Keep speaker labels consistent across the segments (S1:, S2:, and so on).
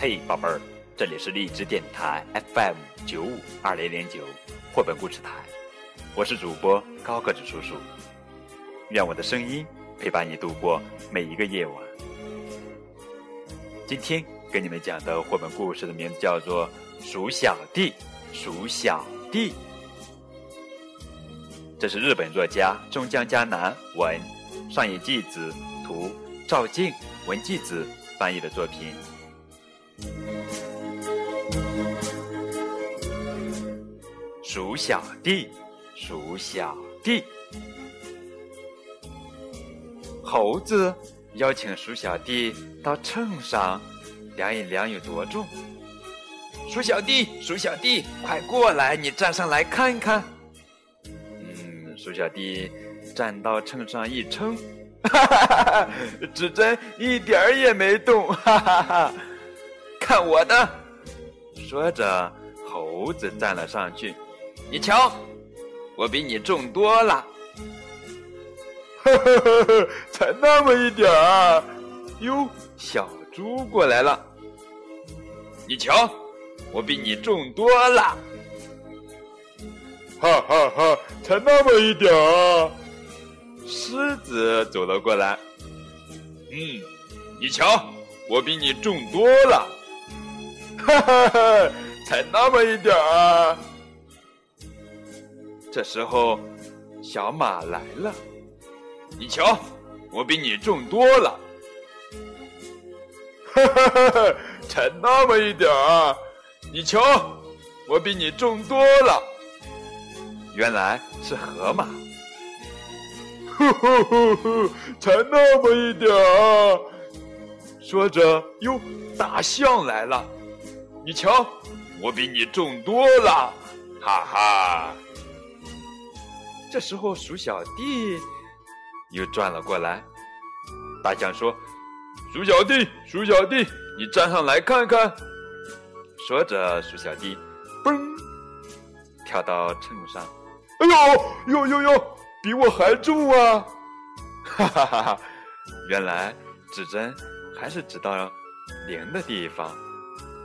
S1: 嘿，宝贝儿，这里是荔枝电台 FM 九五二零零九绘本故事台，我是主播高个子叔叔。愿我的声音陪伴你度过每一个夜晚。今天给你们讲的绘本故事的名字叫做《鼠小弟》，鼠小弟。这是日本作家中江嘉南文，上野纪子图，赵静文纪子翻译的作品。鼠小弟，鼠小弟。猴子邀请鼠小弟到秤上量一量有多重。鼠小弟，鼠小弟，快过来，你站上来看看。嗯，鼠小弟站到秤上一称，哈哈，指针一点儿也没动，哈哈哈。看我的！说着，猴子站了上去。你瞧，我比你重多了。呵呵呵呵，才那么一点儿。哟，小猪过来了。你瞧，我比你重多了。哈哈哈，才那么一点儿。狮子走了过来。嗯，你瞧，我比你重多了。哈哈，才那么一点儿。这时候，小马来了。你瞧，我比你重多了。哈哈，才那么一点儿。你瞧，我比你重多了。原来是河马。呼呼呼呼，才那么一点儿。说着，哟，大象来了。你瞧，我比你重多了。哈哈。这时候，鼠小弟又转了过来。大象说：“鼠小弟，鼠小弟，你站上来看看。”说着，鼠小弟嘣跳到秤上。哎呦，呦呦呦，比我还重啊！哈哈哈哈！原来指针还是指到零的地方。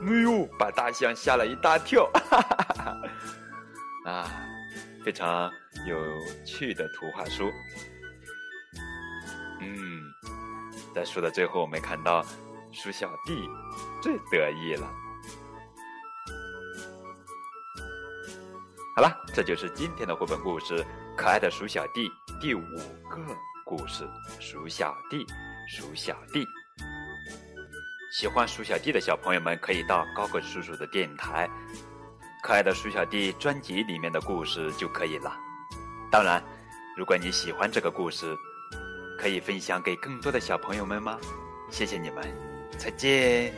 S1: 哎呦，把大象吓了一大跳！哈哈哈哈！啊，非常。有趣的图画书，嗯，在书的最后，我们看到鼠小弟最得意了。好了，这就是今天的绘本故事《可爱的鼠小弟》第五个故事《鼠小弟》。鼠小弟，喜欢鼠小弟的小朋友们可以到高个叔叔的电台《可爱的鼠小弟》专辑里面的故事就可以了。当然，如果你喜欢这个故事，可以分享给更多的小朋友们吗？谢谢你们，再见。